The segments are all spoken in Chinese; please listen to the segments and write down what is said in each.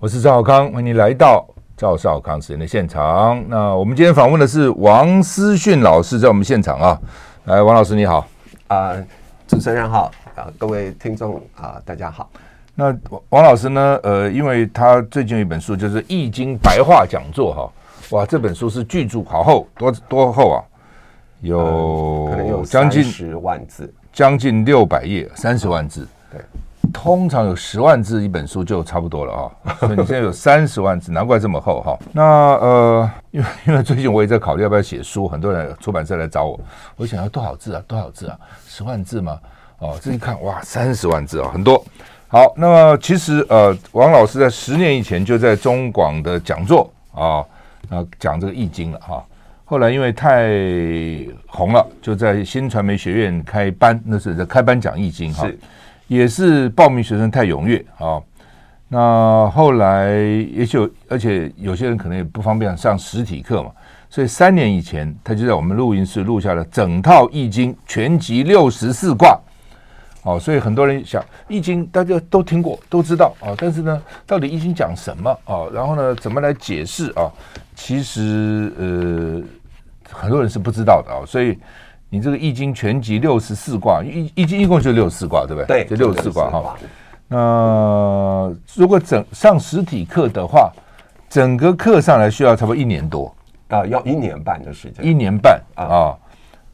我是赵少康，欢迎你来到赵少康时间的现场。那我们今天访问的是王思训老师，在我们现场啊。来，王老师你好，啊、呃，主持人好，啊、呃，各位听众啊、呃，大家好。那王老师呢？呃，因为他最近有一本书就是《易经白话讲座》哈。哇，这本书是巨著，好厚，多多厚啊？有、呃、可能有将近十万字，将近六百页，三十万字。对，通常有十万字一本书就差不多了啊。所以你现在有三十万字，难怪这么厚哈。那呃，因为因为最近我也在考虑要不要写书，很多人出版社来找我，我想要多少字啊？多少字啊？十万字吗？哦，这一看哇，三十万字啊，很多。好，那么其实呃，王老师在十年以前就在中广的讲座啊。啊，讲这个易经了哈。后来因为太红了，就在新传媒学院开班，那是在开班讲易经哈。是，也是报名学生太踊跃啊。那后来也就，而且有些人可能也不方便上实体课嘛，所以三年以前，他就在我们录音室录下了整套易经全集六十四卦。哦，所以很多人想易经，大家都听过，都知道啊。但是呢，到底易经讲什么啊？然后呢，怎么来解释啊？其实呃，很多人是不知道的啊。所以你这个易经全集六十四卦，易易经一共就六十四卦，对不对？对，就六十四卦。哈。那如果整上实体课的话，整个课上来需要差不多一年多。啊，要一年半的时间，一年半啊。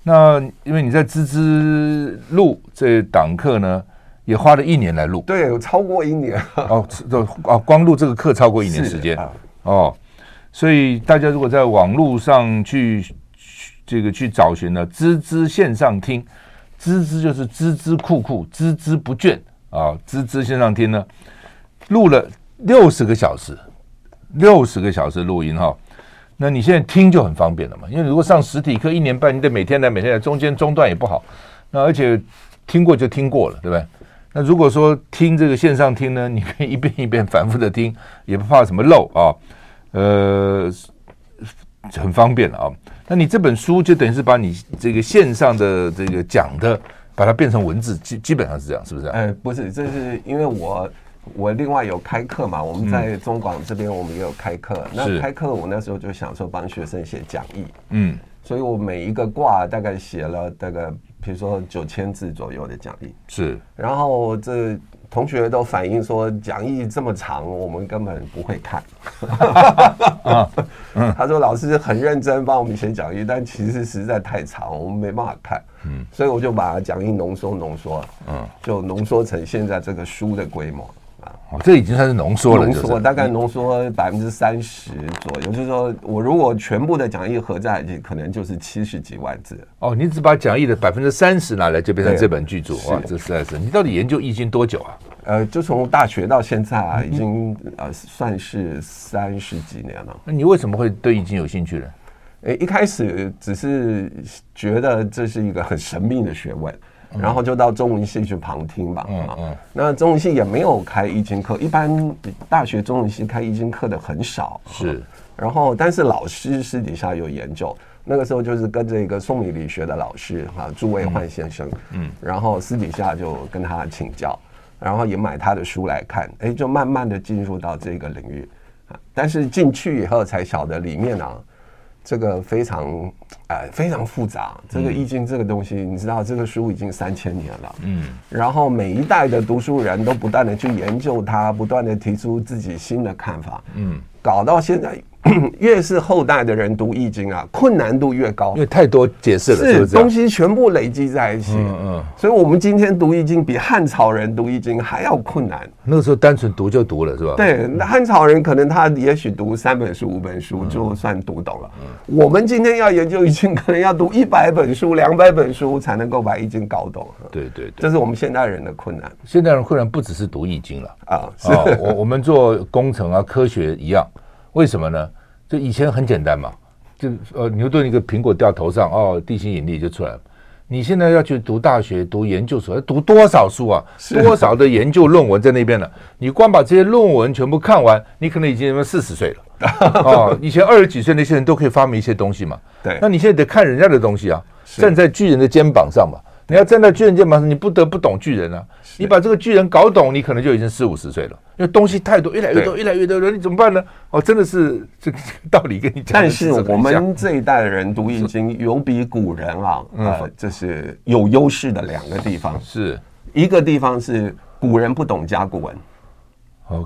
那因为你在芝芝录这档课呢，也花了一年来录，对，超过一年。哦，哦，光录这个课超过一年时间。哦，所以大家如果在网络上去这个去找寻呢，孜孜线上听，孜孜就是孜孜酷酷，孜孜不倦啊，孜孜线上听呢，录了六十个小时，六十个小时录音哈。那你现在听就很方便了嘛，因为如果上实体课一年半，你得每天来每天来，中间中断也不好。那而且听过就听过了，对不对？那如果说听这个线上听呢，你可以一遍一遍反复的听，也不怕什么漏啊，呃，很方便啊。那你这本书就等于是把你这个线上的这个讲的，把它变成文字，基基本上是这样，是不是？哎，不是，这是因为我。我另外有开课嘛，我们在中广这边，我们也有开课。嗯、那开课，我那时候就想说帮学生写讲义。嗯，所以我每一个卦大概写了大概，比如说九千字左右的讲义。是，然后这同学都反映说讲义这么长，我们根本不会看。他说老师很认真帮我们写讲义，但其实实在太长，我们没办法看。嗯，所以我就把讲义浓缩浓缩，嗯，就浓缩成现在这个书的规模。哦，这已经算是浓缩了，浓缩大概浓缩百分之三十左右，就是说我如果全部的讲义合在一起，可能就是七十几万字。哦，你只把讲义的百分之三十拿来，就变成这本巨著。哇，这实在是，你到底研究易经多久啊？呃，就从大学到现在啊，已经呃算是三十几年了。那你为什么会对易经有兴趣呢？诶，一开始只是觉得这是一个很神秘的学问。然后就到中文系去旁听吧。嗯嗯。那中文系也没有开易经课，一般大学中文系开易经课的很少。是。然后，但是老师私底下有研究，那个时候就是跟着一个宋理理学的老师哈，朱维焕先生。嗯。然后私底下就跟他请教，然后也买他的书来看，哎，就慢慢的进入到这个领域。但是进去以后才晓得里面啊。这个非常，呃，非常复杂。这个易经这个东西，你知道，这个书已经三千年了。嗯。然后每一代的读书人都不断的去研究它，不断的提出自己新的看法。嗯。搞到现在，越是后代的人读易经啊，困难度越高，因为太多解释了，是？东西全部累积在一起。嗯嗯。所以我们今天读易经比汉朝人读易经还要困难。那个时候单纯读就读了，是吧？对，那汉朝人可能他也许读三本书、五本书就算读懂了。嗯。我们今天要研究易经，可能要读一百本书、两百本书才能够把易经搞懂。对对对，这是我们现代人的困难。现代人困难不只是读易经了啊，是我我们做工程啊、科学一样。为什么呢？就以前很简单嘛，就呃牛顿一个苹果掉头上哦，地心引力就出来了。你现在要去读大学、读研究所，要读多少书啊？多少的研究论文在那边呢？你光把这些论文全部看完，你可能已经他妈四十岁了 哦，以前二十几岁那些人都可以发明一些东西嘛。对，那你现在得看人家的东西啊，站在巨人的肩膀上嘛。你要站在巨人肩膀上，你不得不懂巨人啊！你把这个巨人搞懂，你可能就已经四五十岁了。因为东西太多，越来越多，越来越多，你怎么办呢？哦，真的是 这个道理跟你讲。但是我们这一代的人读易经，有比古人啊，呃，这是有优势的两个地方。是一个地方是古人不懂甲骨文。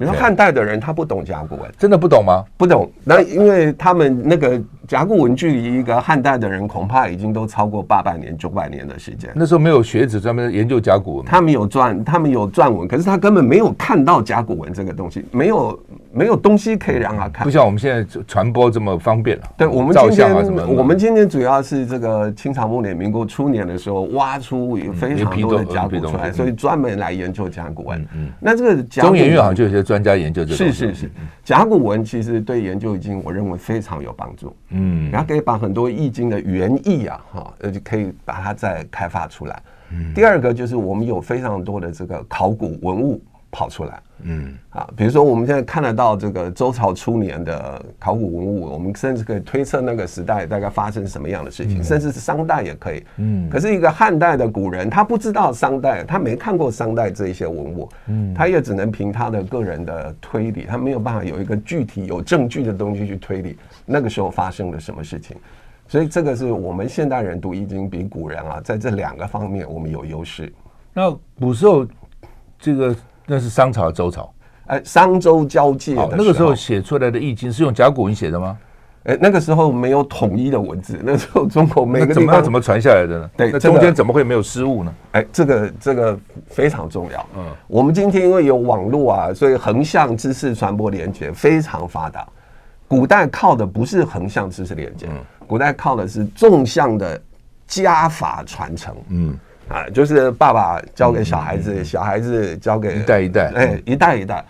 你说汉代的人他不懂甲骨文，真的不懂吗？不懂。那因为他们那个甲骨文距离一个汉代的人恐怕已经都超过八百年、九百年的时间。那时候没有学者专门研究甲骨文，他们有篆，他们有篆文，可是他根本没有看到甲骨文这个东西，没有没有东西可以让他看。不像我们现在传播这么方便了。对，我们今天我们今天主要是这个清朝末年、民国初年的时候挖出有非常多的甲骨出来，所以专门来研究甲骨文。嗯，那这个甲中研院好像就。专家研究这个是是是，甲骨文其实对研究易经，我认为非常有帮助。嗯，然后可以把很多易经的原意啊，哈，呃，就可以把它再开发出来。嗯，第二个就是我们有非常多的这个考古文物跑出来。嗯啊，比如说我们现在看得到这个周朝初年的考古文物，我们甚至可以推测那个时代大概发生什么样的事情，甚至是商代也可以。嗯，可是一个汉代的古人，他不知道商代，他没看过商代这一些文物，嗯，他也只能凭他的个人的推理，他没有办法有一个具体有证据的东西去推理那个时候发生了什么事情。所以这个是我们现代人读易经比古人啊，在这两个方面我们有优势。那古时候这个。那是商朝、周朝，哎，商周交界的那个时候写出来的易经是用甲骨文写的吗？哎，那个时候没有统一的文字，那时候中国每个地方怎么传下来的呢？对，那中间怎么会没有失误呢？哎，这个这个非常重要。嗯，我们今天因为有网络啊，所以横向知识传播连接非常发达。古代靠的不是横向知识连接，古代靠的是纵向的加法传承。嗯。啊，就是爸爸教给小孩子，嗯、小孩子教给一代一代，哎，一代一代。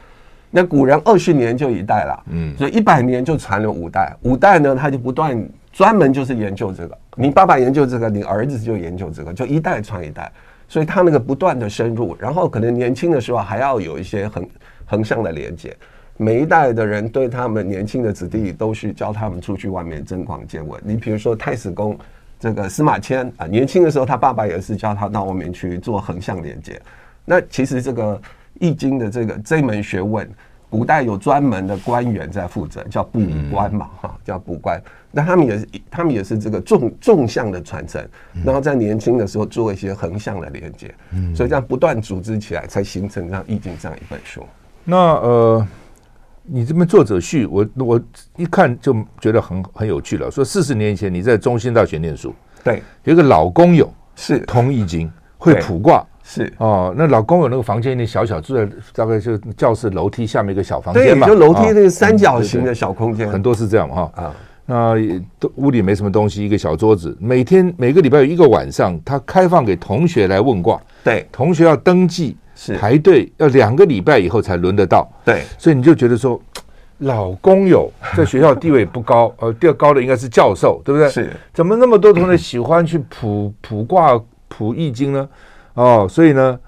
那古人二十年就一代了，嗯，所以一百年就传了五代。五代呢，他就不断专门就是研究这个。你爸爸研究这个，你儿子就研究这个，就一代传一代。所以他那个不断的深入，然后可能年轻的时候还要有一些横横向的连接。每一代的人对他们年轻的子弟都是教他们出去外面增广见闻。你比如说太史公。这个司马迁啊，年轻的时候，他爸爸也是叫他到外面去做横向连接。那其实这个易经的这个这门学问，古代有专门的官员在负责，叫卜官嘛，哈，叫卜官。那他们也是，他们也是这个纵纵向的传承，然后在年轻的时候做一些横向的连接，所以这样不断组织起来，才形成这样易经这样一本书。那呃。你这边作者序，我我一看就觉得很很有趣了。说四十年前你在中兴大学念书，对，有一个老工友是。通易经，会卜卦，是。哦。那老工友那个房间那小小住在大概就教室楼梯下面一个小房间嘛，就楼梯那个三角形的小空间，很多是这样哈。啊。那都屋里没什么东西，一个小桌子，每天每个礼拜有一个晚上，他开放给同学来问卦，对，同学要登记。是。排队要两个礼拜以后才轮得到，对，所以你就觉得说，老工友在学校地位不高，呃，第二高的应该是教授，对不对？是，怎么那么多同学喜欢去卜卜卦、卜易经呢？哦，所以呢，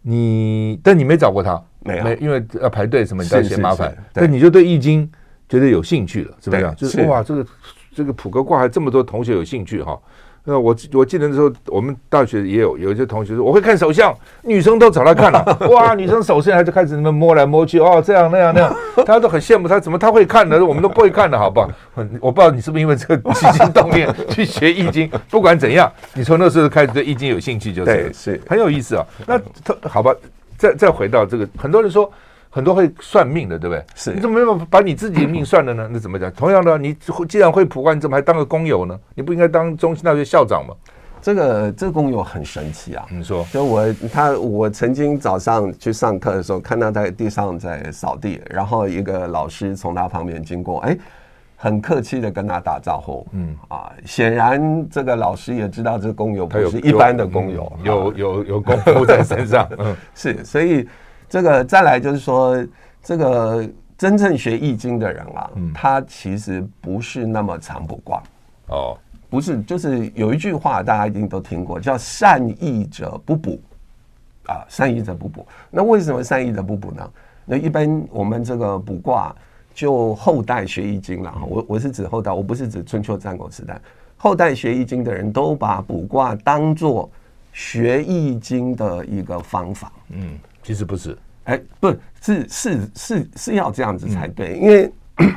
你但你没找过他，没有，因为要排队什么，你都嫌麻烦，但你就对易经觉得有兴趣了，是不是？就是哇，这个这个卜个卦还这么多同学有兴趣哈。那我我记得那时候，我们大学也有有一些同学说，我会看手相，女生都找他看了，哇，女生手相还就开始那么摸来摸去，哦，这样那样那样，大家都很羡慕他，怎么他会看呢？我们都不会看的，好不好？我不知道你是不是因为这个起心动念去学易经，不管怎样，你从那时候开始对易经有兴趣，就是，对，是很有意思啊。那他好吧，再再回到这个，很多人说很多会算命的，对不对？是，你怎么没有把你自己的命算了呢？那怎么讲？同样的，你既然会卜卦，你怎么还当个工友呢？你不应该当中兴大学校长吗？这个这个工友很神奇啊！你说，就我他我曾经早上去上课的时候，看到他在地上在扫地，然后一个老师从他旁边经过，哎，很客气的跟他打招呼。嗯啊，显然这个老师也知道这个工友不是一般的工友，有有有有功夫在身上。嗯，是，所以这个再来就是说，这个真正学易经的人啊，他其实不是那么常卜卦哦。不是，就是有一句话，大家一定都听过，叫“善易者不卜”，啊，善易者不卜。那为什么善易者不卜呢？那一般我们这个卜卦，就后代学易经了哈。我我是指后代，我不是指春秋战国时代。后代学易经的人都把卜卦当做学易经的一个方法。嗯，其实不是，哎，不是，是是是是要这样子才对，因为。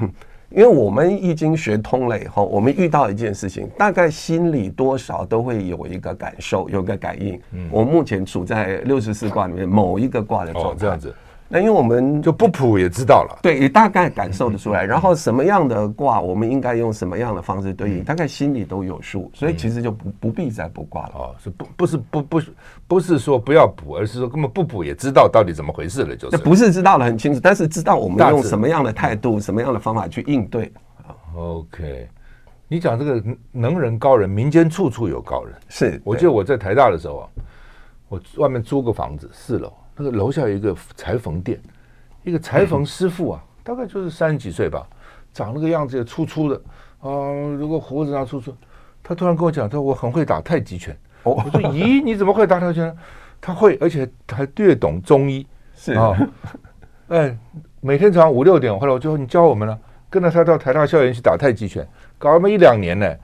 因为我们易经学通了以后，我们遇到一件事情，大概心里多少都会有一个感受，有个感应。嗯，我目前处在六十四卦里面某一个卦的状态。哦，这样子。那因为我们就不卜也知道了，对，也大概感受得出来。然后什么样的卦，我们应该用什么样的方式对应，大概心里都有数。所以其实就不不必再卜卦了。哦，是不不是不不不是说不要卜，而是说根本不卜也知道到底怎么回事了，就是。不是知道了很清楚，但是知道我们用什么样的态度、什么样的方法去应对。OK，你讲这个能人高人，民间处处有高人。是，我记得我在台大的时候啊，我外面租个房子，四楼。那个楼下有一个裁缝店，一个裁缝师傅啊，大概就是三十几岁吧，长那个样子也粗粗的啊，如果胡子啊粗粗，他突然跟我讲，他说我很会打太极拳。哦我说咦，你怎么会打太极拳？他会，而且还略懂中医。是啊，哎，每天早上五六点，后来我就说你教我们了，跟着他到台大校园去打太极拳，搞了那么一两年呢。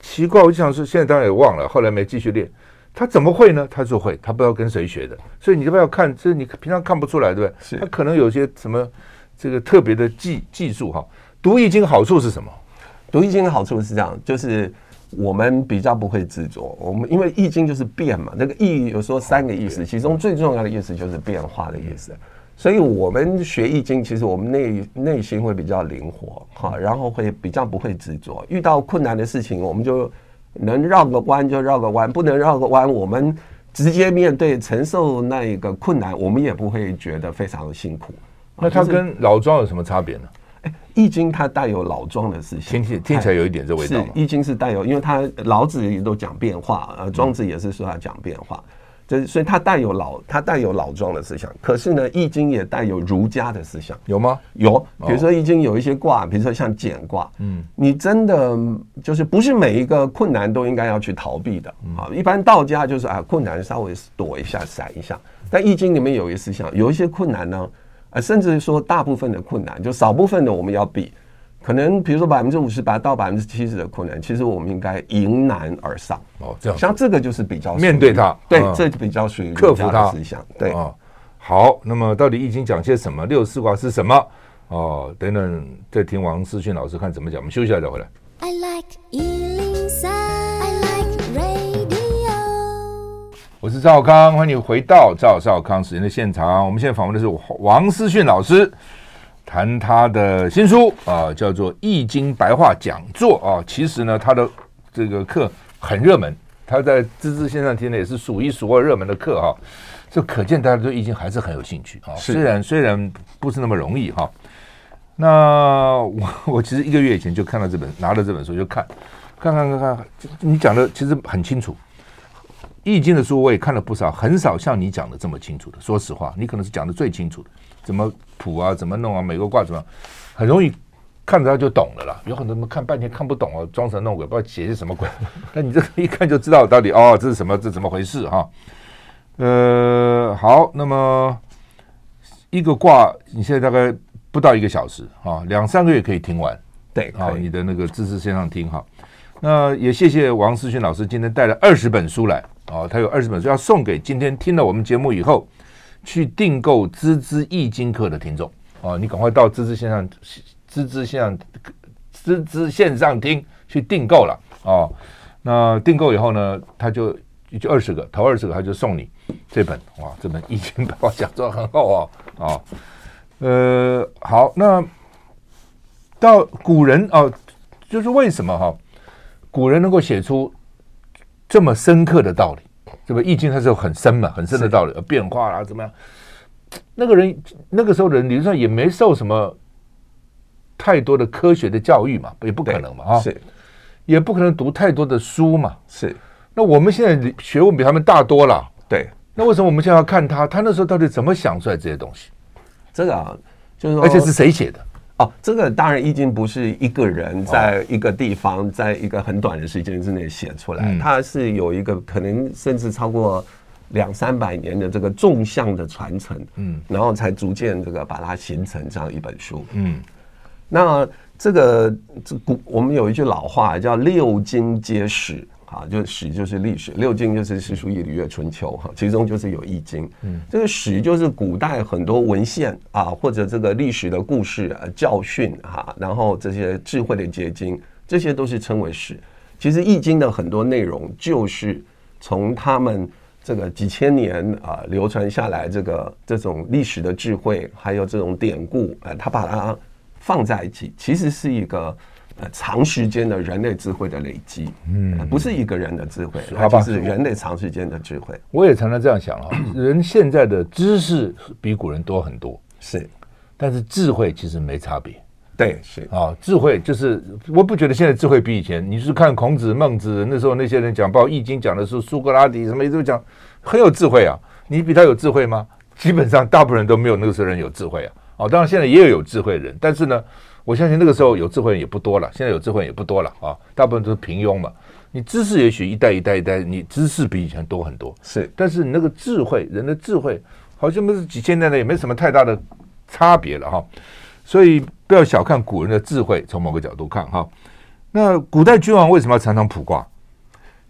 奇怪，我就想说，现在当然也忘了，后来没继续练。他怎么会呢？他就会，他不知道跟谁学的，所以你这边要看？这你平常看不出来，对不对？是。他可能有些什么这个特别的技技术哈。读易经好处是什么？读易经的好处是这样，就是我们比较不会执着。我们因为易经就是变嘛，那个易有说三个意思，其中最重要的意思就是变化的意思。所以我们学易经，其实我们内内心会比较灵活哈，然后会比较不会执着。遇到困难的事情，我们就。能绕个弯就绕个弯，不能绕个弯，我们直接面对承受那一个困难，我们也不会觉得非常的辛苦。那它跟老庄有什么差别呢？哎，易经它带有老庄的思想，听起听起来有一点这味道。是，易经是带有，因为它老子也都讲变化，呃，庄子也是说他讲变化。嗯所以它带有老，它带有老庄的思想。可是呢，《易经》也带有儒家的思想，有吗？有。比如说，《易经》有一些卦，比如说像简卦，嗯，你真的就是不是每一个困难都应该要去逃避的啊。一般道家就是啊，困难稍微躲一下、闪一下。但《易经》里面有一些思想，有一些困难呢，啊，甚至说大部分的困难，就少部分的我们要避。可能比如说百分之五十八到百分之七十的困难，其实我们应该迎难而上。哦，这样像这个就是比较面对它，对，这就比较属于克服它思想。对啊，好，那么到底易经讲些什么？六四卦是什么？哦，等等再听王思训老师看怎么讲。我们休息一下再回来。I like 103, I like radio。我是赵少康，欢迎你回到赵少康时间的现场。我们现在访问的是王思训老师。谈他的新书啊、呃，叫做《易经白话讲座》啊。其实呢，他的这个课很热门，他在知识线上听的也是数一数二热门的课哈。这可见大家对易经还是很有兴趣啊。虽然虽然不是那么容易哈。那我 我其实一个月以前就看到这本，拿了这本书就看，看看看看，你讲的其实很清楚。易经的书我也看了不少，很少像你讲的这么清楚的。说实话，你可能是讲的最清楚的。怎么谱啊？怎么弄啊？每个卦怎么，很容易看着他就懂了啦。有很多人看半天看不懂哦，装神弄鬼，不知道写些什么鬼。那你这一看就知道到底哦，这是什么？这怎么回事哈？呃，好，那么一个卦，你现在大概不到一个小时啊，两三个月可以听完。对，好，你的那个知识线上听哈。那也谢谢王思训老师今天带了二十本书来啊，他有二十本书要送给今天听了我们节目以后。去订购孜孜易经课的听众啊，你赶快到孜孜线上、孜孜线上、孜孜线上听去订购了啊。那订购以后呢，他就就二十个，头二十个他就送你这本哇，这本易经把我讲座很厚啊啊。呃，好，那到古人哦，就是为什么哈、哦，古人能够写出这么深刻的道理？这个《易经》它是有很深嘛，很深的道理，变化啦，怎么样？那个人那个时候的人理论上也没受什么太多的科学的教育嘛，也不可能嘛，啊，是，也不可能读太多的书嘛，是。那我们现在学问比他们大多了，对。那为什么我们现在要看他？他那时候到底怎么想出来这些东西？这个啊，就是说，而且是谁写的？哦，这个当然《易经》不是一个人在一个地方，在一个很短的时间之内写出来，它是有一个可能甚至超过两三百年的这个纵向的传承，嗯，然后才逐渐这个把它形成这样一本书，嗯。那这个这古我们有一句老话叫“六经皆史”。啊，就史就是历史，六经就是史书易礼乐春秋哈，其中就是有易经。嗯，这个史就是古代很多文献啊，或者这个历史的故事、啊、教训哈，然后这些智慧的结晶，这些都是称为史。其实易经的很多内容就是从他们这个几千年啊流传下来这个这种历史的智慧，还有这种典故，呃，他把它放在一起，其实是一个。长时间的人类智慧的累积，嗯，不是一个人的智慧，它就是人类长时间的智慧。我也常常这样想啊，人现在的知识比古人多很多，是，但是智慧其实没差别。对，是啊，智慧就是，我不觉得现在智慧比以前。你是看孔子、孟子那时候那些人讲，包括《易经》讲的是苏格拉底什么都讲，很有智慧啊。你比他有智慧吗？基本上大部分人都没有那个时候人有智慧啊。哦，当然现在也有有智慧的人，但是呢。我相信那个时候有智慧人也不多了，现在有智慧人也不多了啊，大部分都是平庸嘛。你知识也许一代一代一代，你知识比以前多很多，是，但是你那个智慧，人的智慧好像不是几千年的，也没什么太大的差别了哈。所以不要小看古人的智慧，从某个角度看哈。那古代君王为什么要常常卜卦？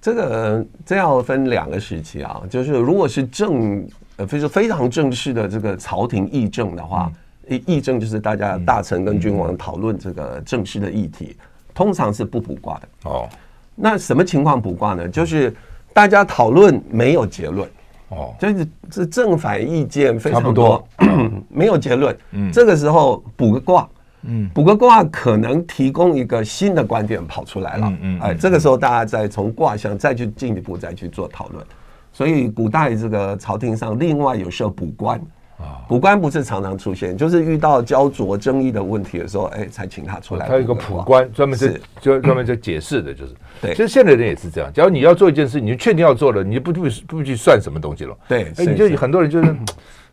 这个这要分两个时期啊，就是如果是正呃，非常非常正式的这个朝廷议政的话。嗯议议政就是大家大臣跟君王讨论这个政事的议题，通常是不卜卦的。哦，那什么情况卜卦呢？就是大家讨论没有结论。哦，就是这正反意见非常多，没有结论。嗯，这个时候卜个卦，嗯，卜个卦可能提供一个新的观点跑出来了。嗯，哎，这个时候大家再从卦象再去进一步再去做讨论。所以古代这个朝廷上另外有设卜官。卜官不是常常出现，就是遇到焦灼争议的问题的时候，哎，才请他出来。他有一个卜官，专门是就专门在解释的，就是。对，其实现在人也是这样。假如你要做一件事，你就确定要做了，你就不不不去算什么东西了。对，哎，你就很多人就是，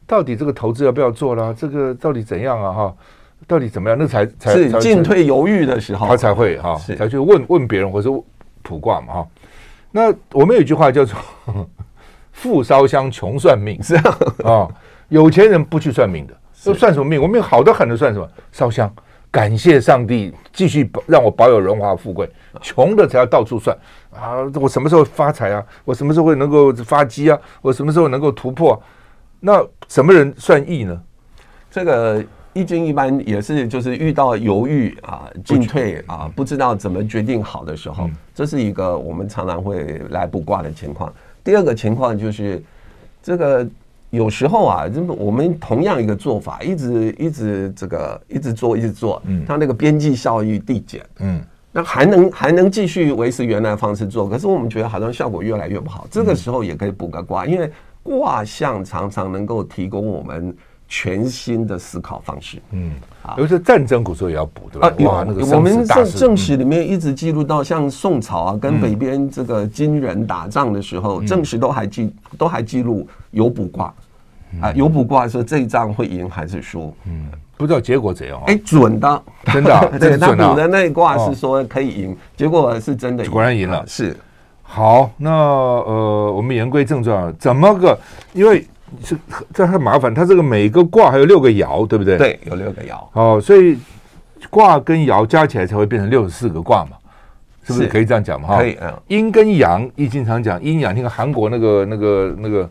到底这个投资要不要做了？这个到底怎样啊？哈，到底怎么样？那才才是进退犹豫的时候，他才会哈，才去问问别人或者卜卦嘛哈。那我们有一句话叫做“ 富烧香，穷算命”，是啊啊。有钱人不去算命的，都算什么命？我命好的很的，算什么？烧香，感谢上帝，继续让我保有荣华富贵。穷的才要到处算啊！我什么时候发财啊？我什么时候会能够发迹啊？我什么时候能够突破啊？那什么人算易呢？这个易经一般也是，就是遇到犹豫啊、进退啊，不知道怎么决定好的时候，这是一个我们常常会来卜卦的情况。第二个情况就是这个。有时候啊，这我们同样一个做法，一直一直这个一直做一直做，嗯，它那个边际效益递减，嗯，那还能还能继续维持原来的方式做，可是我们觉得好像效果越来越不好。这个时候也可以补个卦，因为卦象常常能够提供我们全新的思考方式，嗯，啊，尤其是战争古时候也要补，对吧？哇，那个我们正正史里面一直记录到，像宋朝啊，跟北边这个金人打仗的时候，正史都还记都还记录有卜卦。啊，有卜卦说这一仗会赢还是输？嗯，不知道结果怎样。哎，准的，真的，对，他卜的那一卦是说可以赢，结果是真的，果然赢了。是，好，那呃，我们言归正传，怎么个？因为是这很麻烦，它这个每个卦还有六个爻，对不对？对，有六个爻。哦，所以卦跟爻加起来才会变成六十四个卦嘛，是不是可以这样讲嘛？哈，可以。嗯，阴跟阳，易经常讲阴阳，你看韩国那个那个那个。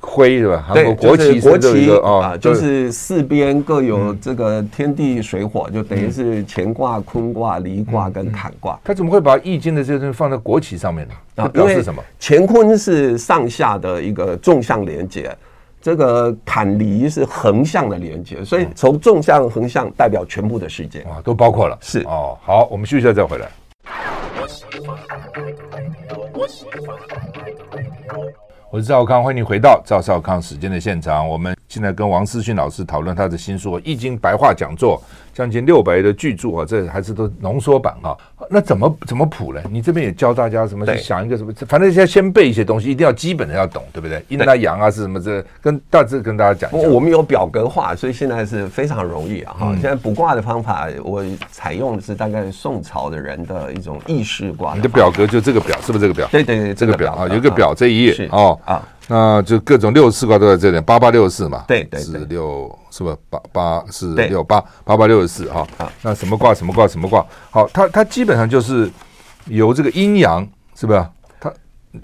徽是吧？韩国国旗，国旗啊，就是四边各有这个天地水火，就等于是乾卦、坤卦、离卦跟坎卦。他怎么会把易经的这些东西放在国旗上面呢？啊，表示什么？乾坤是上下的一个纵向连接，这个坎离是横向的连接，所以从纵向横向代表全部的世界啊，都包括了。是哦，好，我们休息一下再回来。我是赵康，欢迎你回到赵少康时间的现场。我们现在跟王思训老师讨论他的新书《易经白话讲座》，将近六百页的巨著啊，这还是都浓缩版啊。那怎么怎么谱呢？你这边也教大家什么？想一个什么？反正现在先背一些东西，一定要基本的要懂，对不对？阴啊阳啊是什么？这跟大致跟大家讲。我们有表格化，所以现在是非常容易啊。哈、嗯，现在卜卦的方法，我采用的是大概宋朝的人的一种意识卦。你的表格就这个表，是不是这个表？对对对，这个表啊，有一个表这一页哦。啊，那就各种六十四卦都在这里，八八六十四嘛，对对，四六是不八八四六八八八六十四哈？啊，那什么卦什么卦什么卦？好，它它基本上就是由这个阴阳是不是？它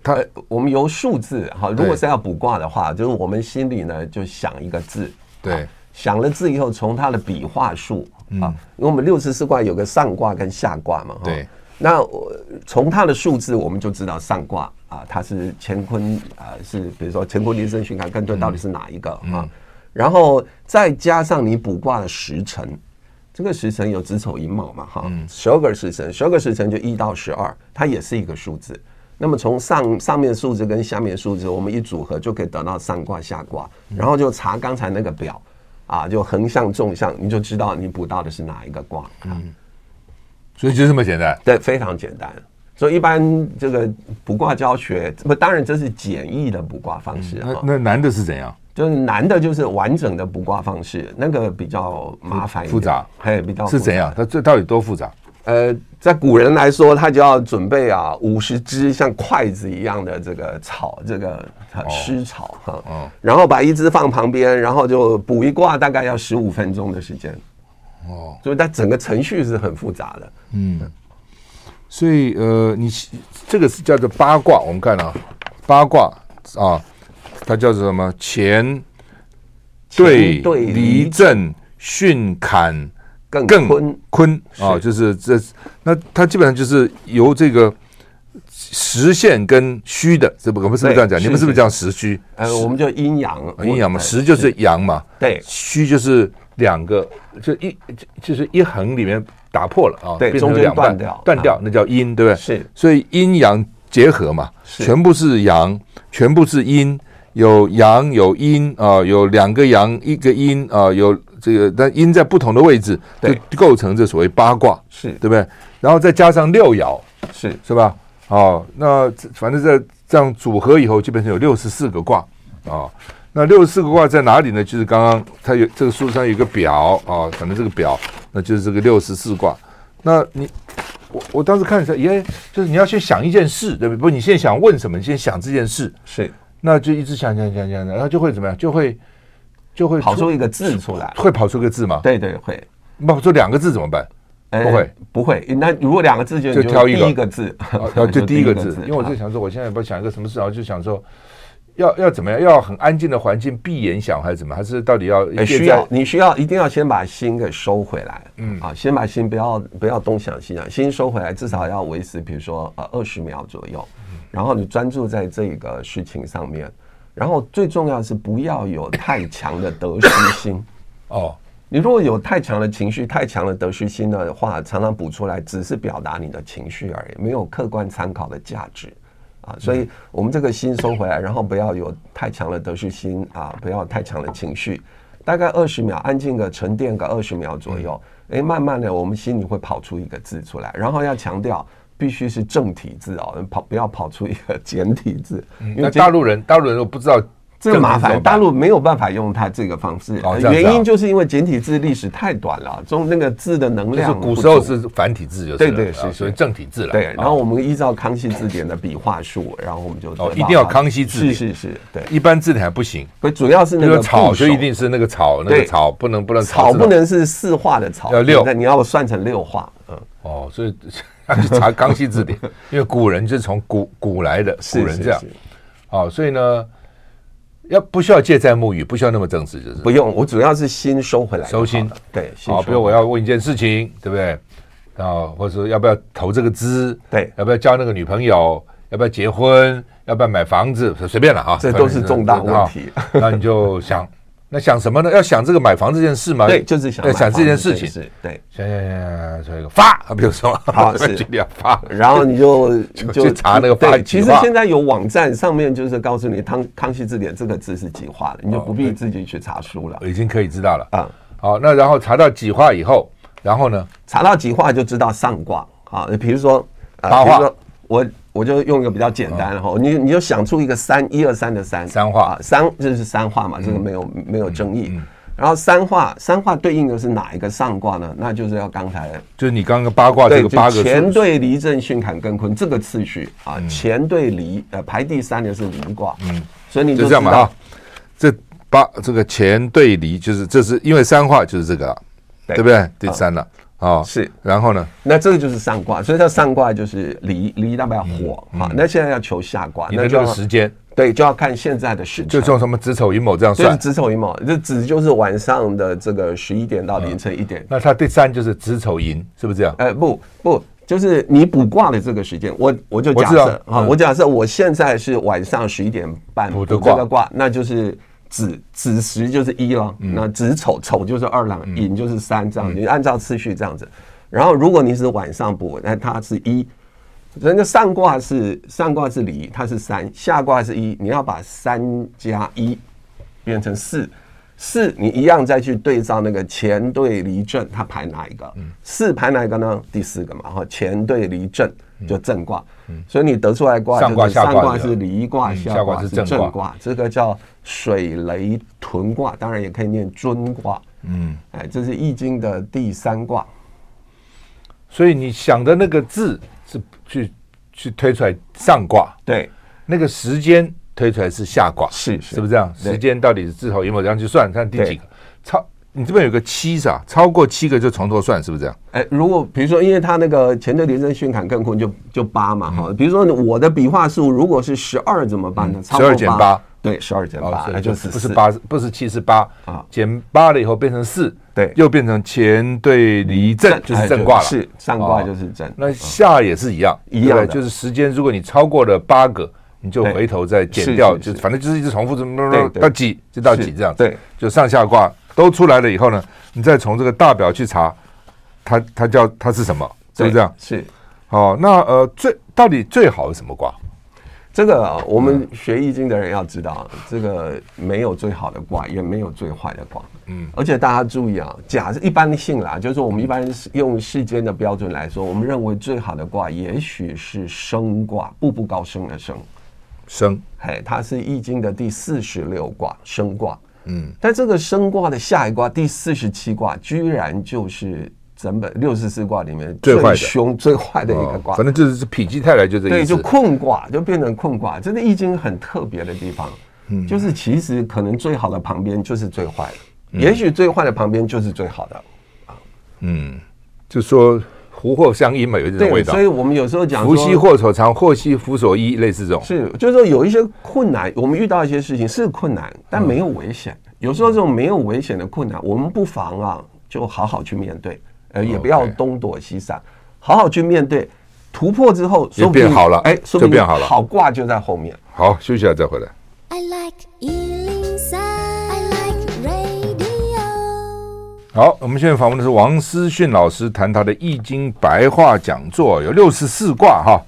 它我们由数字哈，如果是要卜卦的话，就是我们心里呢就想一个字，对，想了字以后，从它的笔画数啊，因为我们六十四卦有个上卦跟下卦嘛，对。那我从它的数字，我们就知道上卦啊，它是乾坤啊，是比如说乾坤离震巽坎艮兑到底是哪一个啊？嗯、然后再加上你卜卦的时辰，这个时辰有子丑寅卯嘛哈，十二个时辰，十二个时辰就一到十二，它也是一个数字。那么从上上面数字跟下面数字，我们一组合就可以得到上卦下卦，然后就查刚才那个表啊，就横向纵向，你就知道你卜到的是哪一个卦。嗯。所以就这么简单，对，非常简单。所以一般这个卜卦教学，不，当然这是简易的卜卦方式啊。那那难的是怎样？就是难的就是完整的卜卦方式，那个比较麻烦复杂，嘿，比较是怎样？它这到底多复杂？呃，在古人来说，他就要准备啊五十只像筷子一样的这个草，这个湿草哈，嗯，然后把一只放旁边，然后就卜一卦，大概要十五分钟的时间。哦，所以它整个程序是很复杂的。嗯，所以呃，你这个是叫做八卦，我们看啊，八卦啊，它叫做什么？干兑离震巽坎艮坤。坤啊，就是这那它基本上就是由这个实线跟虚的，这不我们是不是这样讲？你们是不是这样实虚？呃，我们叫阴阳，阴阳嘛，实就是阳嘛，对，虚就是。两个就一就是一横里面打破了啊，对，变成两半掉，断掉，那叫阴，对不对？是，所以阴阳结合嘛，全部是阳，全部是阴，有阳有阴啊，有两个阳一个阴啊，有这个但阴在不同的位置，就构成这所谓八卦，是对不对？然后再加上六爻，是是吧？哦，那反正这这样组合以后，基本上有六十四个卦啊。那六十四个卦在哪里呢？就是刚刚它有这个书上有一个表啊，反正这个表，那就是这个六十四卦。那你我我当时看的时候，耶，就是你要去想一件事，对不对？不，你现在想问什么？你先想这件事，是，那就一直想想想想，然后就会怎么样？就会就会跑出一个字出来，会跑出个字吗？对对会。跑出两个字怎么办？不会不会。那如果两个字就就挑一个字，啊，就第一个字。因为我就想说，我现在不想一个什么事，然后就想说。要要怎么样？要很安静的环境，闭眼想还是怎么？还是到底要？需要你需要一定要先把心给收回来，嗯啊，先把心不要不要东想西想，心收回来，至少要维持，比如说呃二十秒左右，然后你专注在这个事情上面，然后最重要是不要有太强的得失心 哦。你如果有太强的情绪、太强的得失心的话，常常补出来只是表达你的情绪而已，没有客观参考的价值。啊，所以我们这个心收回来，然后不要有太强的得失心啊，不要太强的情绪，大概二十秒，安静个沉淀个二十秒左右，哎，慢慢的我们心里会跑出一个字出来，然后要强调必须是正体字哦，跑不要跑出一个简体字，因为大陆人，大陆人都不知道。这个麻烦，大陆没有办法用它这个方式，原因就是因为简体字历史太短了，中那个字的能量。古时候是繁体字，就是对对是属于正体字了。对，然后我们依照康熙字典的笔画数，然后我们就哦，一定要康熙字典，是是是，对，一般字典还不行。不，主要是那个草就一定是那个草，那个草不能不能草不能是四画的草，要六，那你要算成六画，嗯，哦，所以要去查康熙字典，因为古人就是从古古来的，古人这样，哦，所以呢。要不需要借债沐浴，不需要那么正式，就是不用。我主要是心收回来，收心。对，好，比如我要问一件事情，对不对？然后或者说要不要投这个资？对，要不要交那个女朋友？要不要结婚？要不要买房子，随便了啊，这都是重大问题。那你就想。那想什么呢？要想这个买房这件事吗？对，就是想想这件事情。是，对，想想想，说一个发，比如说，好是要发，然后你就就去查那个发。其实现在有网站上面就是告诉你康康熙字典这个字是几画的，你就不必自己去查书了，已经可以知道了啊。好，那然后查到几画以后，然后呢？查到几画就知道上卦啊。比如说八画，我。我就用一个比较简单的哈，你你就想出一个三一二三的三。三画，三这是三画嘛，这个没有没有争议。然后三画三画对应的是哪一个上卦呢？那就是要刚才就是你刚刚八卦这个八个前对离震巽坎艮坤这个次序啊，前对离呃排第三的是离卦，嗯，所以你就这样嘛哈，这八这个前对离就是这是因为三画就是这个，对。不对？第三了。哦，是，然后呢？那这个就是上卦，所以它上卦就是离离代表火啊。那现在要求下卦，那就时间，对，就要看现在的时间，就从什么子丑寅卯这样算，子丑寅卯，这子就是晚上的这个十一点到凌晨一点。那它第三就是子丑寅，是不是这样？哎，不不，就是你卜卦的这个时间，我我就假设啊，我假设我现在是晚上十一点半卜这个卦，那就是。子子时就是一了，那子丑丑就是二了，寅就是三，这样你按照次序这样子。然后如果你是晚上补，那它是一，人家上卦是上卦是离，它是三；下卦是一，你要把三加一变成四，四你一样再去对照那个乾兑离震，它排哪一个？四排哪一个呢？第四个嘛，哈，乾兑离震就正卦。所以你得出来卦就是上卦是离卦，下卦是正卦，这个叫。水雷屯卦，当然也可以念尊卦。嗯，哎，这是易经的第三卦。所以你想的那个字是去去推出来上卦，对，那个时间推出来是下卦，是是，是不是这样？时间到底是字头有没有这样去算，看第几个超？你这边有个七是吧？超过七个就从头算，是不是这样？哎，如果比如说，因为他那个干兑离震巽坎艮坤就就八嘛，哈。比如说我的笔画数如果是十二怎么办呢？十二减八。对，十二减八，那就是不是八，不是七，是八啊。减八了以后变成四，对，又变成干兑离正，就是正卦了。是上卦就是正。那下也是一样，一样，就是时间，如果你超过了八个，你就回头再减掉，就反正就是一直重复，怎么到几就到几这样。对，就上下卦都出来了以后呢，你再从这个大表去查，它它叫它是什么，是不是这样？是。好，那呃，最到底最好是什么卦？这个我们学易经的人要知道，这个没有最好的卦，也没有最坏的卦。嗯，而且大家注意啊，假是一般性啦，就是说我们一般用世间的标准来说，我们认为最好的卦也许是升卦，步步高升的升。升，嘿，它是易经的第四十六卦，升卦。嗯，但这个升卦的下一卦第四十七卦，居然就是。整本六十四卦里面最凶最坏的一个卦，反正就是否极泰来就这意思。对，就困卦就变成困卦，这个易经很特别的地方，嗯，就是其实可能最好的旁边就是最坏的，也许最坏的旁边就是最好的，嗯，就说福祸相依嘛，有这种味道。所以我们有时候讲福兮祸所长，祸兮福所依，类似这种。是，就是说有一些困难，我们遇到一些事情是困难，但没有危险。有时候这种没有危险的困难，我们不妨啊，就好好去面对。呃，也不要东躲西闪，好好去面对，突破之后就变好了。哎，就变好了，好卦就在后面。好，休息一下再回来。好，我们现在访问的是王思训老师，谈他的易经白话讲座，有六十四卦哈。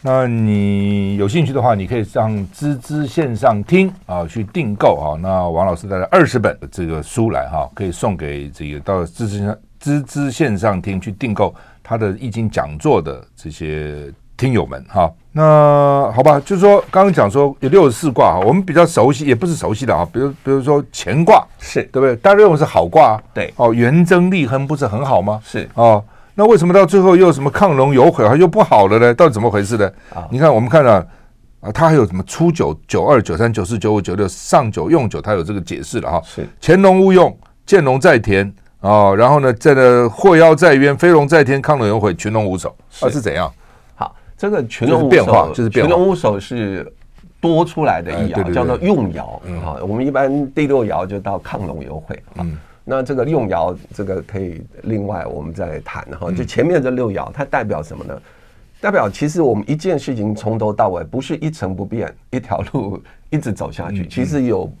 那你有兴趣的话，你可以上孜孜线上听啊，去订购啊。那王老师带了二十本这个书来哈，可以送给这个到孜孜上。孜孜线上听去订购他的易经讲座的这些听友们哈，那好吧，就是说刚刚讲说有六十四卦哈，我们比较熟悉，也不是熟悉的啊，比如比如说乾卦是对不对？大家认为是好卦，对哦，元贞利亨不是很好吗？是哦，那为什么到最后又什么亢龙有悔又不好了呢？到底怎么回事呢？啊，你看我们看了啊，它还有什么初九、九二、九三、九四、九五、九六上九用九，它有这个解释了哈。是潜龙勿用，见龙在田。哦，然后呢，在那祸妖在渊，飞龙在天，亢龙有悔，群龙无首，啊是怎样？好，这个群龙无首就是群龙无首是多出来的一爻，叫做用爻啊。我们一般第六爻就到亢龙有悔啊。那这个用爻，这个可以另外我们再谈哈。就前面这六爻，它代表什么呢？代表其实我们一件事情从头到尾不是一成不变，一条路一直走下去，其实有。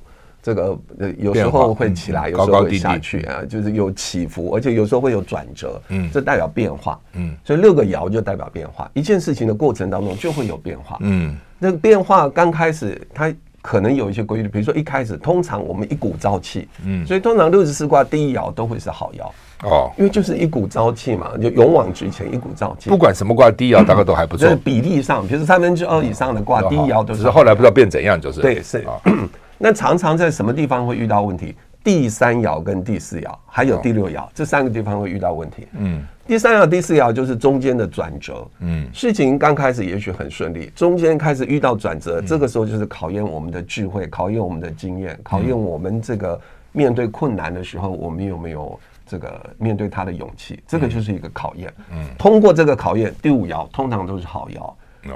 这个呃，有时候会起来，有时候会下去啊，就是有起伏，而且有时候会有转折，嗯，这代表变化，嗯，所以六个爻就代表变化，一件事情的过程当中就会有变化，嗯，那个变化刚开始它可能有一些规律，比如说一开始通常我们一鼓朝气，嗯，所以通常六十四卦第一爻都会是好爻哦，因为就是一股朝气嘛，就勇往直前，一股朝气，不管什么卦第一爻大概都还不错，就是比例上，比如说三分之二以上的卦第一爻都是，只是后来不知道变怎样，就是对是啊。那常常在什么地方会遇到问题？第三爻跟第四爻，还有第六爻，这三个地方会遇到问题。嗯，第三爻、第四爻就是中间的转折。嗯，事情刚开始也许很顺利，中间开始遇到转折，这个时候就是考验我们的智慧，考验我们的经验，考验我们这个面对困难的时候，我们有没有这个面对它的勇气？这个就是一个考验。嗯，通过这个考验，第五爻通常都是好爻。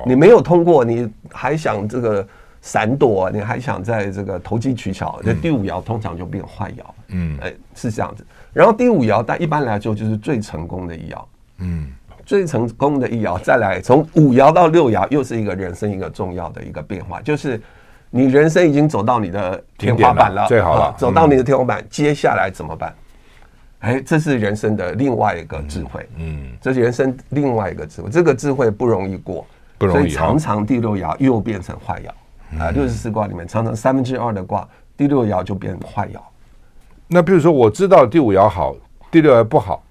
你没有通过，你还想这个？闪躲，你还想在这个投机取巧？这第五爻通常就变坏爻。嗯，哎，是这样子。然后第五爻，但一般来说就是最成功的一爻。嗯，最成功的一爻，再来从五爻到六爻，又是一个人生一个重要的一个变化，就是你人生已经走到你的天花板了，最好了，走到你的天花板，接下来怎么办？哎，这是人生的另外一个智慧。嗯，这是人生另外一个智慧，这个智慧不容易过，不容易，所以常常第六爻又变成坏爻。啊，六十四卦里面常常三分之二的卦，第六爻就变坏爻。那比如说，我知道第五爻好，第六爻不好，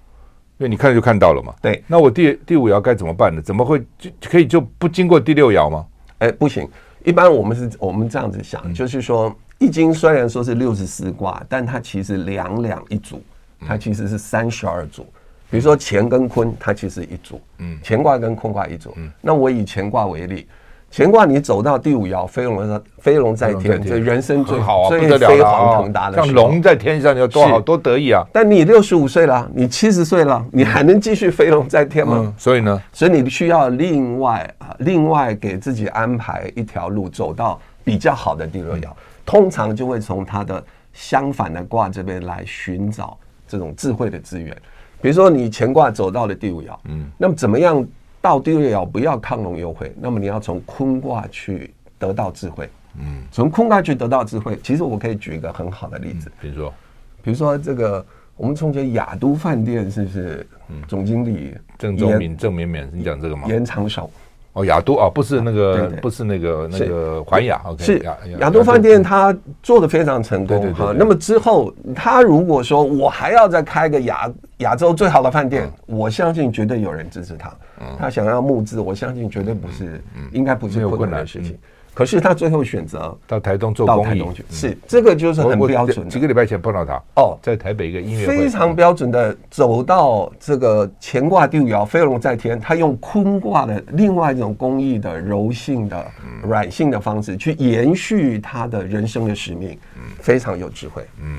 因为你看就看到了嘛。对，那我第第五爻该怎么办呢？怎么会就可以就不经过第六爻吗？哎，不行。一般我们是我们这样子想，嗯、就是说《易经》虽然说是六十四卦，但它其实两两一组，它其实是三十二组。比如说乾跟坤，它其实一组。嗯，乾卦跟坤卦一组。嗯，那我以乾卦为例。乾卦，你走到第五爻，飞龙在飞龙在天，这人生最好啊，不得了了，飞黄腾达的，像龙在天上，你要多好多得意啊！但你六十五岁了，你七十岁了，你还能继续飞龙在天吗？所以呢，所以你需要另外啊，另外给自己安排一条路，走到比较好的第六爻，通常就会从它的相反的卦这边来寻找这种智慧的资源。比如说你乾卦走到了第五爻，嗯，那么怎么样？到底要不要亢龙有悔，那么你要从坤卦去得到智慧。嗯，从坤卦去得到智慧，其实我可以举一个很好的例子，比如说，比如说这个我们从前雅都饭店是不是？嗯，总经理郑周敏、郑绵绵，你讲这个吗？延长寿。哦，亚都啊，不是那个，不是那个那个环亚，OK，是亚都饭店，他做的非常成功哈。那么之后，他如果说我还要再开个亚亚洲最好的饭店，我相信绝对有人支持他。他想要募资，我相信绝对不是，应该不是困难的事情。可是他最后选择到台东做公益，是这个就是很标准。几个礼拜前碰到他哦，在台北一个音乐会，非常标准的走到这个乾卦第五爻飞龙在天，他用坤卦的另外一种公益的柔性的软性的方式去延续他的人生的使命，非常有智慧。嗯。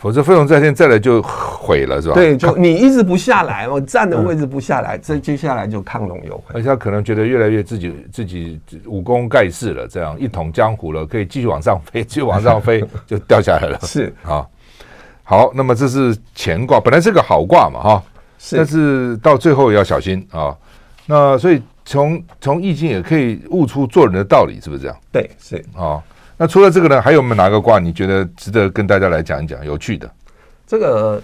否则飞龙在天再来就毁了，是吧？对，就你一直不下来，我站的位置不下来，这接下来就亢龙有悔。而且他可能觉得越来越自己自己武功盖世了，这样一统江湖了，可以继续往上飞，继续往上飞 就掉下来了。是啊，好，那么这是乾卦，本来是个好卦嘛，哈，但是到最后也要小心啊。那所以从从易经也可以悟出做人的道理，是不是这样？对，是啊。那除了这个呢，还有没有哪个卦你觉得值得跟大家来讲一讲有趣的？这个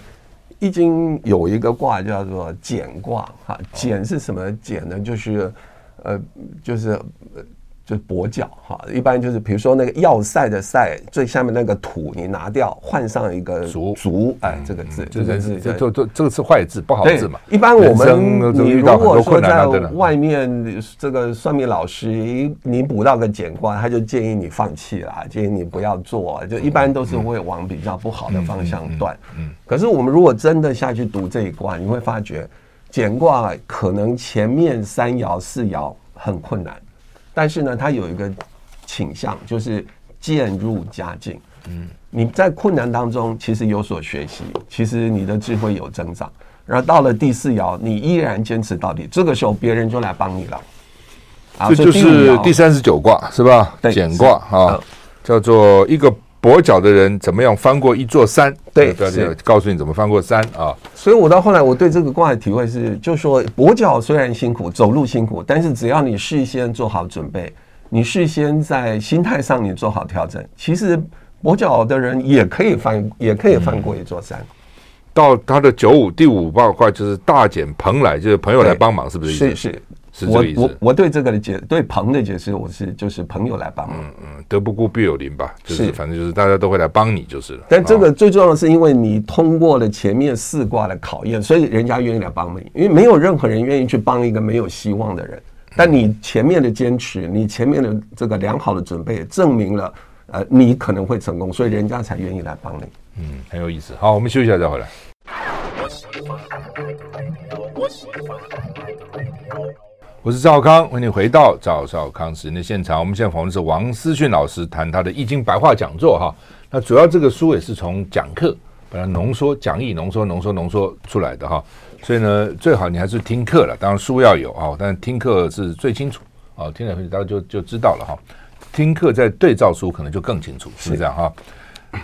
易经有一个卦叫做简卦，哈，简是什么简呢？就是呃，就是。就是跛脚哈，一般就是比如说那个要塞的塞最下面那个土你拿掉，换上一个足足，哎，这个字，这个字，这这这个是坏字，不好字嘛。一般我们你如果说在外面这个算命老师，你补到个简卦，他就建议你放弃啦，建议你不要做，就一般都是会往比较不好的方向断。嗯，可是我们如果真的下去读这一卦，你会发觉简卦可能前面三爻四爻很困难。但是呢，它有一个倾向，就是渐入佳境。嗯，你在困难当中，其实有所学习，其实你的智慧有增长。然后到了第四爻，你依然坚持到底，这个时候别人就来帮你了。这就是第三十九卦是吧？简卦啊，叫做一个跛脚的人怎么样翻过一座山？对，是告诉你怎么翻过山啊。所以，我到后来，我对这个卦的体会是，就说跛脚虽然辛苦，走路辛苦，但是只要你事先做好准备，你事先在心态上你做好调整，其实跛脚的人也可以翻，也可以翻过一座山。嗯、到他的九五第五卦就是大减朋来，就是朋友来帮忙，是不是？是是。我我我对这个的解对朋的解释，我是就是朋友来帮忙，嗯嗯，德不孤必有邻吧，就是反正就是大家都会来帮你就是了。但这个最重要的是，因为你通过了前面四卦的考验，所以人家愿意来帮你。因为没有任何人愿意去帮一个没有希望的人。但你前面的坚持，你前面的这个良好的准备，证明了呃你可能会成功，所以人家才愿意来帮你。嗯，很有意思。好，我们休息一下再回来。我是赵康，欢迎你回到赵少康时间的现场。我们现在访问的是王思训老师，谈他的《易经白话讲座》哈。那主要这个书也是从讲课把它浓缩、讲义浓缩、浓缩、浓缩出来的哈。所以呢，最好你还是听课了。当然书要有啊，但听课是最清楚啊。听了大家就就知道了哈。听课再对照书，可能就更清楚，是，这样哈。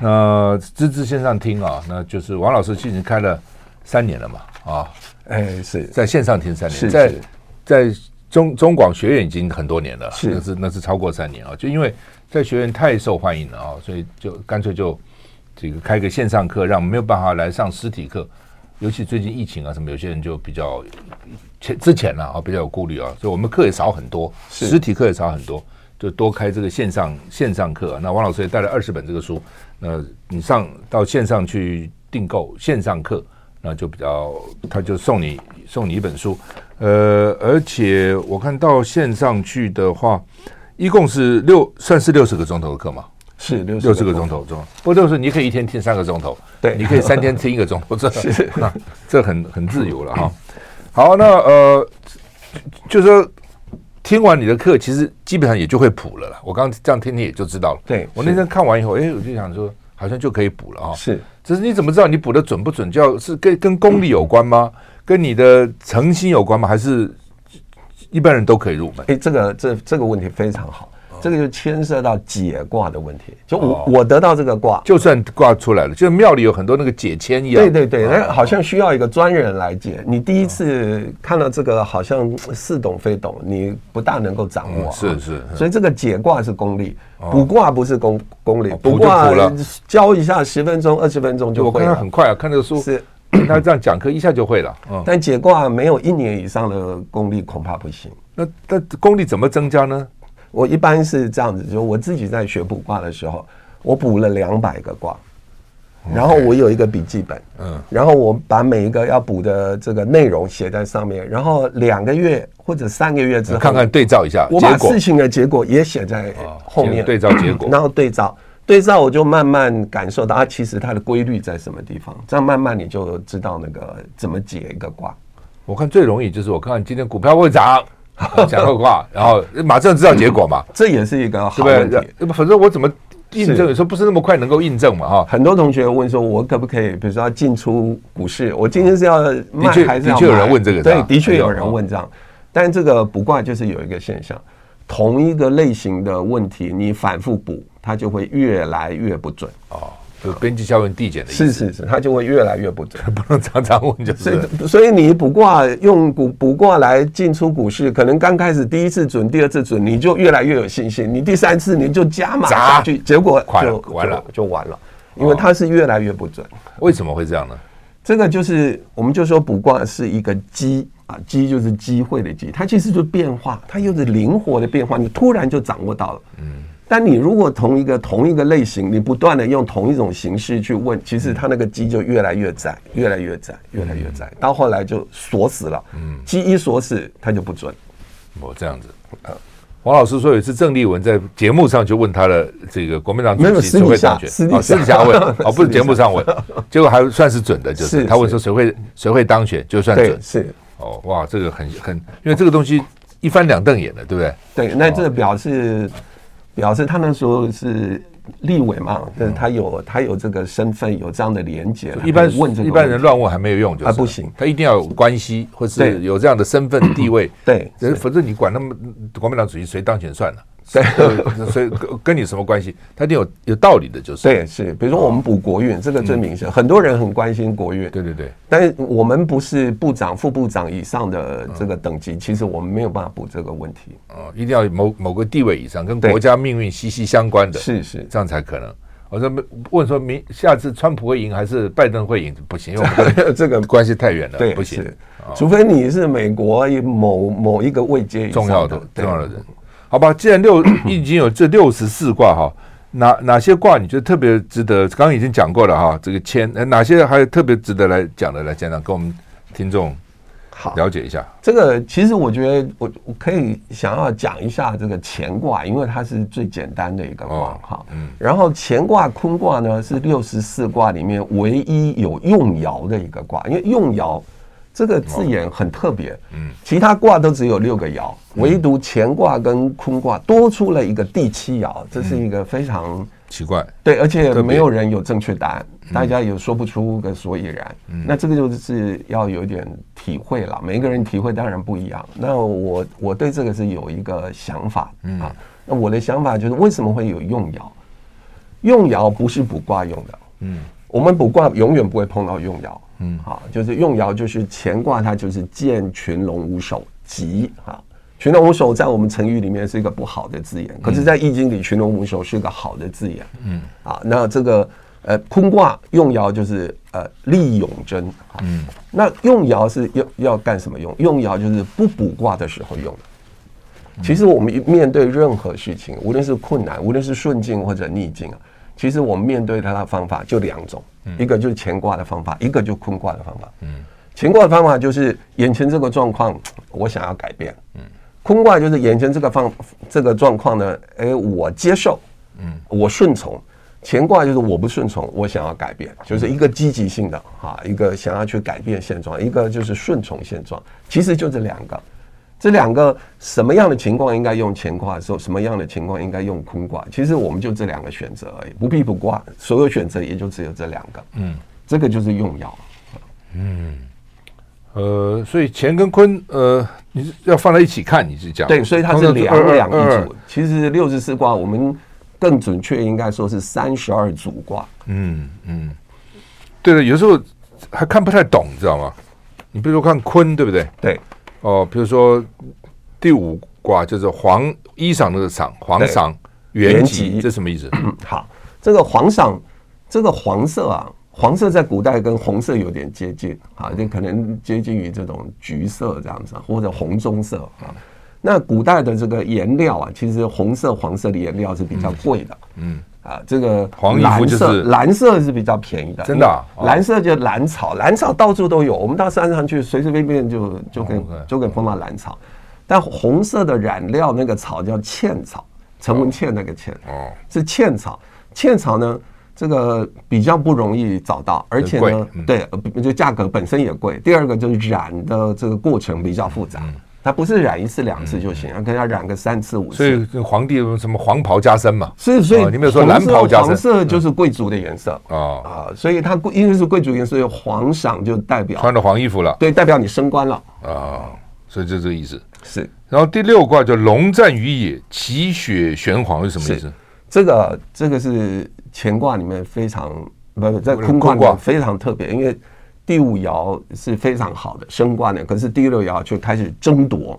那资质线上听啊，那就是王老师其实开了三年了嘛啊。哎，是在线上听三年，在在。中中广学院已经很多年了，是那是那是超过三年啊！就因为在学院太受欢迎了啊，所以就干脆就这个开个线上课，让没有办法来上实体课。尤其最近疫情啊什么，有些人就比较前之前了啊，比较有顾虑啊，所以我们课也少很多，实体课也少很多，就多开这个线上线上课。那王老师也带了二十本这个书，那你上到线上去订购线上课，那就比较他就送你送你一本书。呃，而且我看到线上去的话，一共是六，算是六十个钟头的课吗？是六六十个钟头钟，不就是你可以一天听三个钟头，对，你可以三天听一个钟头，这 是这很很自由了哈。好，那呃，就是说听完你的课，其实基本上也就会谱了啦。我刚刚这样听听也就知道了。对，我那天看完以后，哎，我就想说，好像就可以补了啊。是，只是你怎么知道你补的准不准？就要是跟跟功力有关吗？嗯跟你的诚心有关吗？还是一般人都可以入门？哎，这个这这个问题非常好，这个就牵涉到解卦的问题。就我我得到这个卦，就算卦出来了，就庙里有很多那个解签一样。对对对，那好像需要一个专人来解。你第一次看到这个，好像似懂非懂，你不大能够掌握。是是，所以这个解卦是功力，卜卦不是功功力。卜卦教一下十分钟、二十分钟就会。我看他很快啊，看这个书是。他这样讲课一下就会了，嗯，但解卦没有一年以上的功力恐怕不行。那那功力怎么增加呢？我一般是这样子，就我自己在学卜卦的时候，我卜了两百个卦，然后我有一个笔记本，嗯，然后我把每一个要卜的这个内容写在上面，然后两个月或者三个月之后看看对照一下，我把事情的结果也写在后面对照结果，然后对照。对照我就慢慢感受到，啊，其实它的规律在什么地方？这样慢慢你就知道那个怎么解一个卦。我看最容易就是我看看今天股票会涨，讲个卦，然后马上知道结果嘛。这也是一个好问题。反正我怎么印证？有时候不是那么快能够印证嘛，哈。很多同学问说，我可不可以，比如说要进出股市？我今天是要卖还是要买？的确有人问这个，对，的确有人问这样。但这个卜卦就是有一个现象，同一个类型的问题，你反复卜。它就会越来越不准哦，就边际效应递减的意思。是是是，它就会越来越不准，不能常常问就是。所以，所以你卜卦用卜卜卦来进出股市，可能刚开始第一次准，第二次准，你就越来越有信心。你第三次你就加码下去，结果就完了，就完了，因为它是越来越不准。为什么会这样呢？这个就是我们就说卜卦是一个机啊，机就是机会的机，它其实就是变化，它又是灵活的变化，你突然就掌握到了，嗯。但你如果同一个同一个类型，你不断的用同一种形式去问，其实它那个鸡就越来越窄，越来越窄，越来越窄，到后来就锁死了。嗯，机一锁死，它就不准。我这样子，王老师说有一次郑丽文在节目上就问他的这个国民党主席谁会当选，私底下问，哦，不是节目上问，结果还算是准的，就是他问说谁会谁会当选，就算准。是哦，哇，这个很很，因为这个东西一翻两瞪眼的，对不对？对，那这个表示。表示他那时候是立委嘛，但是他有他有这个身份，有这样的连结。一般问一般人乱问还没有用，就是不行，他一定要有关系或是有这样的身份地位。对，否则你管那么国民党主席谁当选算了。对，所以 跟你什么关系？他一定有有道理的，就是对，是。比如说我们补国运，这个最明显，很多人很关心国运。对对对。但是我们不是部长、副部长以上的这个等级，其实我们没有办法补这个问题。哦，一定要某某个地位以上，跟国家命运息息相关的，是是，这样才可能。我说问说明下次川普会赢还是拜登会赢？不行，因为 这个关系太远了，对，不行。除非你是美国某某一个位阶重要的重要的人。好吧，既然六 已经有这六十四卦哈，哪哪些卦你觉得特别值得？刚刚已经讲过了哈，这个签，哪些还有特别值得来讲的？来讲讲，跟我们听众好了解一下。这个其实我觉得我我可以想要讲一下这个乾卦，因为它是最简单的一个卦哈。嗯。然后乾卦、坤卦呢是六十四卦里面唯一有用爻的一个卦，因为用爻。这个字眼很特别，嗯，其他卦都只有六个爻，唯独乾卦跟坤卦多出了一个第七爻，这是一个非常奇怪，对，而且没有人有正确答案，大家也说不出个所以然。那这个就是要有点体会了，每一个人体会当然不一样。那我我对这个是有一个想法啊，那我的想法就是为什么会有用爻？用爻不是卜卦用的，嗯，我们卜卦永远不会碰到用爻。嗯，好，就是用爻，就是乾卦，它就是见群龙无首，吉哈。群龙无首在我们成语里面是一个不好的字眼，可是，在易经里，群龙无首是一个好的字眼。嗯，啊，那这个呃，坤卦用爻就是呃，利永贞。嗯，那用爻是要要干什么用？用爻就是不卜卦的时候用。其实我们面对任何事情，无论是困难，无论是顺境或者逆境啊。其实我们面对它的方法就两种，一个就是乾卦的方法，一个就坤卦的方法。嗯，乾卦的方法就是眼前这个状况，我想要改变。嗯，坤卦就是眼前这个方这个状况呢，哎，我接受，嗯，我顺从。乾卦就是我不顺从，我想要改变，就是一个积极性的哈，一个想要去改变现状，一个就是顺从现状。其实就这两个。这两个什么样的情况应该用乾卦的时候，什么样的情况应该用坤卦？其实我们就这两个选择而已，不必不卦，所有选择也就只有这两个。嗯，这个就是用药。嗯，呃，所以乾跟坤，呃，你是要放在一起看，你是这样？对，所以它是两两一组。其实六十四卦，我们更准确应该说是三十二组卦。嗯嗯，对的，有时候还看不太懂，你知道吗？你比如说看坤，对不对？对。哦，比如说第五卦就是黄衣裳那个裳，黄裳元吉，这什么意思？嗯，好，这个黄裳，这个黄色啊，黄色在古代跟红色有点接近啊，就可能接近于这种橘色这样子，或者红棕色啊。那古代的这个颜料啊，其实红色、黄色的颜料是比较贵的。嗯。嗯啊，这个黄蓝色蓝色是比较便宜的，真的。蓝色就蓝草，蓝草到处都有，我们到山上去随随便便就就可以就可以碰到蓝草。但红色的染料那个草叫茜草，陈文茜那个茜，哦，是茜草。茜草呢，这个比较不容易找到，而且呢，对，就价格本身也贵。第二个就是染的这个过程比较复杂。它不是染一次两次就行，要跟他染个三次五次。所以皇帝有什么黄袍加身嘛？所以所以你没有说蓝袍加身，黄色就是贵族的颜色啊啊！所以它因为是贵族颜色，黄裳就代表穿着黄衣服了，对，代表你升官了啊！所以就这个意思是。然后第六卦叫龙战于野，其血玄黄是什么意思？这个这个是乾卦里面非常不不在坤卦里面非常特别，因为。第五爻是非常好的升官的，可是第六爻就开始争夺，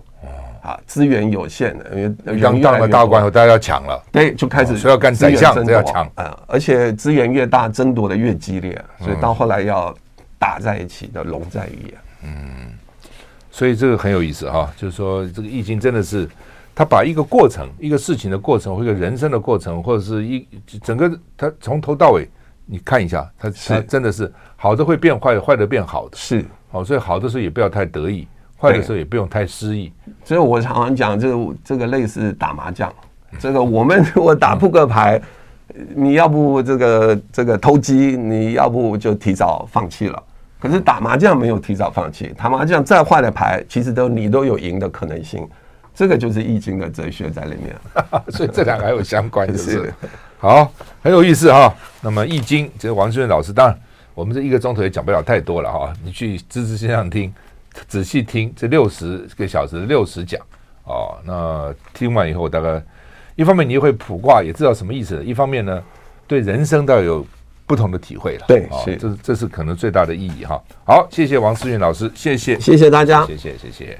啊，资源有限的，因为当当了大官后，大家要抢了，对，就开始所以要干宰相，这要抢。啊，而且资源越大，争夺的越激烈，所以到后来要打在一起的龙在于野，嗯，所以这个很有意思哈，就是说这个易经真的是，他把一个过程、一个事情的过程，或者人生的过程，或者是一整个他从头到尾。你看一下，他他真的是好的会变坏，坏的变好的，是好，所以好的时候也不要太得意，坏的时候也不用太失意。所以我常常讲，这个这个类似打麻将，这个我们 如果打扑克牌，你要不这个这个投机，你要不就提早放弃了。可是打麻将没有提早放弃，打麻将再坏的牌，其实都你都有赢的可能性。这个就是易经的哲学在里面，所以这两个还有相关，就是。好，很有意思哈。那么《易经》，这是王志远老师，当然我们这一个钟头也讲不了太多了哈。你去知识线上听，仔细听这六十个小时六十讲哦。那听完以后，大概一方面你会卜卦，也知道什么意思；一方面呢，对人生倒有不同的体会了。对，哦、是，这是这是可能最大的意义哈。好，谢谢王思源老师，谢谢，谢谢大家，谢谢，谢谢。